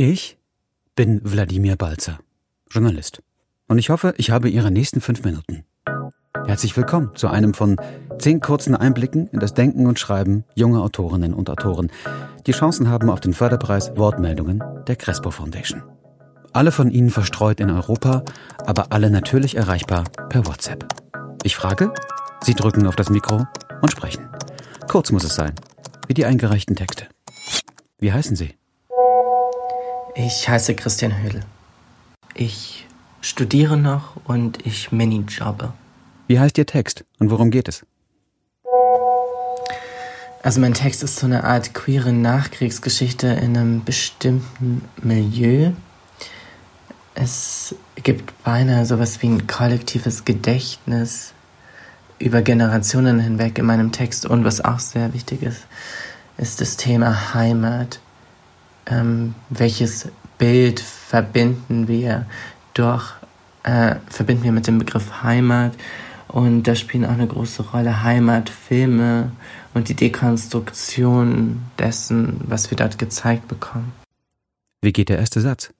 Ich bin Wladimir Balzer, Journalist. Und ich hoffe, ich habe Ihre nächsten fünf Minuten. Herzlich willkommen zu einem von zehn kurzen Einblicken in das Denken und Schreiben junger Autorinnen und Autoren, die Chancen haben auf den Förderpreis Wortmeldungen der Crespo Foundation. Alle von Ihnen verstreut in Europa, aber alle natürlich erreichbar per WhatsApp. Ich frage, Sie drücken auf das Mikro und sprechen. Kurz muss es sein, wie die eingereichten Texte. Wie heißen Sie? Ich heiße Christian Hödel. Ich studiere noch und ich minijobbe. Wie heißt Ihr Text und worum geht es? Also mein Text ist so eine Art queere Nachkriegsgeschichte in einem bestimmten Milieu. Es gibt beinahe sowas wie ein kollektives Gedächtnis über Generationen hinweg in meinem Text. Und was auch sehr wichtig ist, ist das Thema Heimat. Ähm, welches Bild verbinden wir durch, äh, verbinden wir mit dem Begriff Heimat? Und da spielen auch eine große Rolle Heimatfilme und die Dekonstruktion dessen, was wir dort gezeigt bekommen. Wie geht der erste Satz?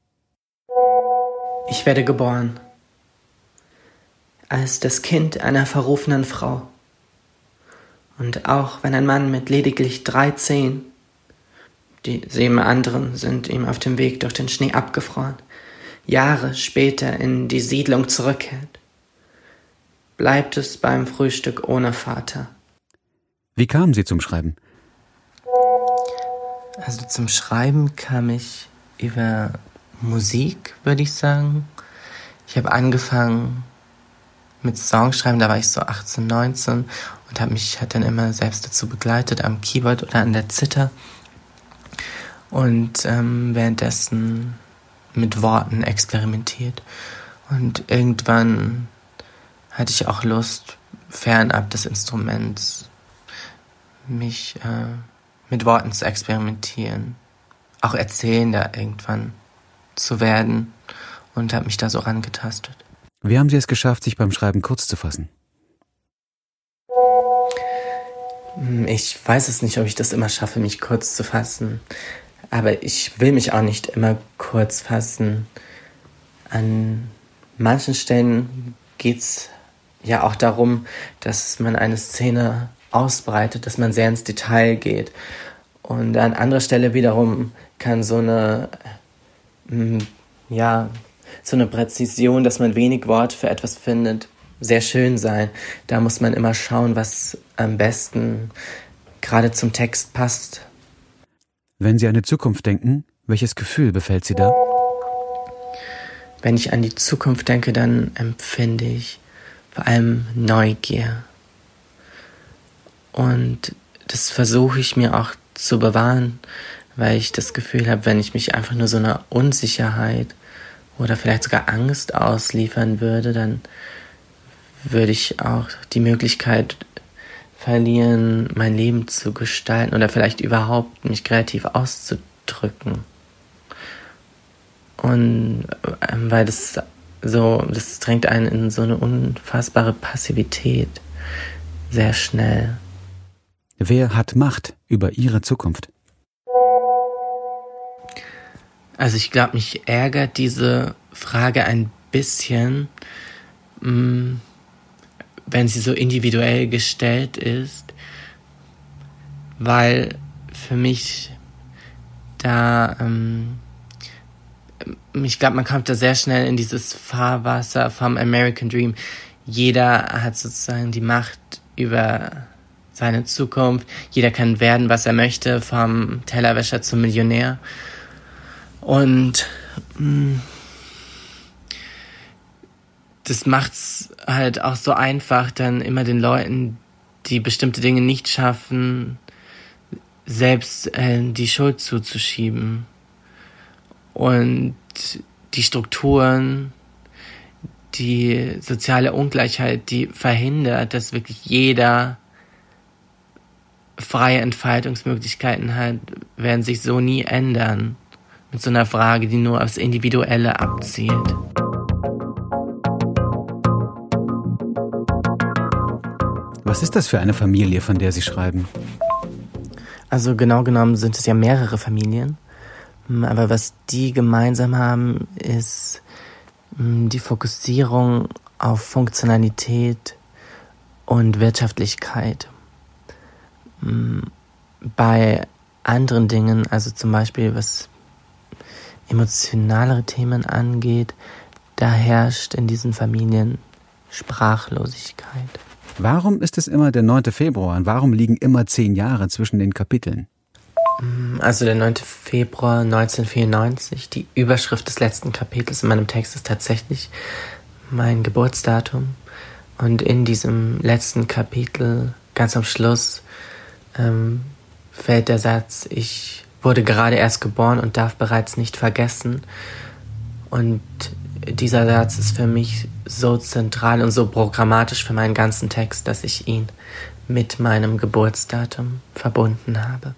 Ich werde geboren als das Kind einer verrufenen Frau. Und auch wenn ein Mann mit lediglich drei Zehen, die sieben anderen sind ihm auf dem Weg durch den Schnee abgefroren, Jahre später in die Siedlung zurückkehrt, bleibt es beim Frühstück ohne Vater. Wie kamen Sie zum Schreiben? Also zum Schreiben kam ich über Musik, würde ich sagen. Ich habe angefangen mit Songschreiben, da war ich so 18, 19 und habe mich halt dann immer selbst dazu begleitet am Keyboard oder an der Zither und ähm, währenddessen mit Worten experimentiert. Und irgendwann hatte ich auch Lust, fernab des Instruments, mich äh, mit Worten zu experimentieren, auch erzählender irgendwann zu werden und habe mich da so rangetastet. Wie haben Sie es geschafft, sich beim Schreiben kurz zu fassen? Hm, ich weiß es nicht, ob ich das immer schaffe, mich kurz zu fassen. Aber ich will mich auch nicht immer kurz fassen. An manchen Stellen geht es ja auch darum, dass man eine Szene ausbreitet, dass man sehr ins Detail geht. Und an anderer Stelle wiederum kann so eine, hm, ja, so eine Präzision, dass man wenig Wort für etwas findet, sehr schön sein. Da muss man immer schauen, was am besten gerade zum Text passt. Wenn Sie an die Zukunft denken, welches Gefühl befällt Sie da? Wenn ich an die Zukunft denke, dann empfinde ich vor allem Neugier. Und das versuche ich mir auch zu bewahren, weil ich das Gefühl habe, wenn ich mich einfach nur so einer Unsicherheit oder vielleicht sogar Angst ausliefern würde, dann würde ich auch die Möglichkeit verlieren, mein Leben zu gestalten oder vielleicht überhaupt mich kreativ auszudrücken. Und ähm, weil das so, das drängt einen in so eine unfassbare Passivität sehr schnell. Wer hat Macht über Ihre Zukunft? Also ich glaube, mich ärgert diese Frage ein bisschen, mm, wenn sie so individuell gestellt ist, weil für mich da, ähm, ich glaube, man kommt da sehr schnell in dieses Fahrwasser vom American Dream. Jeder hat sozusagen die Macht über seine Zukunft. Jeder kann werden, was er möchte, vom Tellerwäscher zum Millionär. Und mh, mm, das macht's halt auch so einfach, dann immer den Leuten, die bestimmte Dinge nicht schaffen, selbst äh, die Schuld zuzuschieben. Und die Strukturen, die soziale Ungleichheit, die verhindert, dass wirklich jeder freie Entfaltungsmöglichkeiten hat, werden sich so nie ändern mit so einer Frage, die nur aufs Individuelle abzielt. Was ist das für eine Familie, von der Sie schreiben? Also genau genommen sind es ja mehrere Familien. Mm, aber was die gemeinsam haben, ist mm, die Fokussierung auf Funktionalität und Wirtschaftlichkeit. Mm, bei anderen Dingen, also zum Beispiel was emotionalere Themen angeht, da herrscht in diesen Familien Sprachlosigkeit. Warum ist es immer der 9. Februar und warum liegen immer zehn Jahre zwischen den Kapiteln? Also der 9. Februar 1994, die Überschrift des letzten Kapitels in meinem Text ist tatsächlich mein Geburtsdatum. Und in diesem letzten Kapitel, ganz am Schluss, ähm, fällt der Satz, ich wurde gerade erst geboren und darf bereits nicht vergessen. Und dieser Satz ist für mich so zentral und so programmatisch für meinen ganzen Text, dass ich ihn mit meinem Geburtsdatum verbunden habe.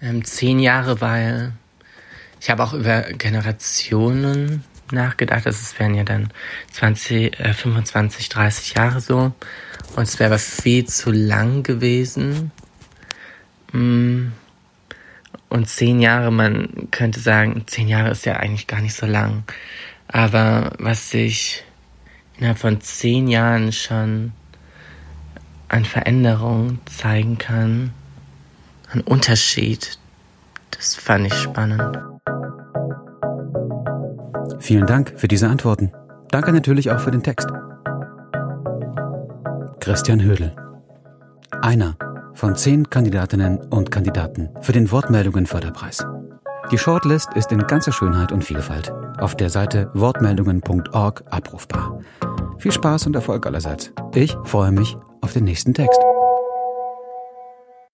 Ähm, zehn Jahre, weil ich habe auch über Generationen nachgedacht. Also wären ja dann 20, äh, 25, 30 Jahre so. Und es wäre aber viel zu lang gewesen. Mm. Und zehn Jahre, man könnte sagen, zehn Jahre ist ja eigentlich gar nicht so lang. Aber was sich innerhalb von zehn Jahren schon an Veränderung zeigen kann, an Unterschied, das fand ich spannend. Vielen Dank für diese Antworten. Danke natürlich auch für den Text. Christian Hödel. Einer von zehn Kandidatinnen und Kandidaten für den Wortmeldungen-Förderpreis. Die Shortlist ist in ganzer Schönheit und Vielfalt auf der Seite wortmeldungen.org abrufbar. Viel Spaß und Erfolg allerseits. Ich freue mich auf den nächsten Text.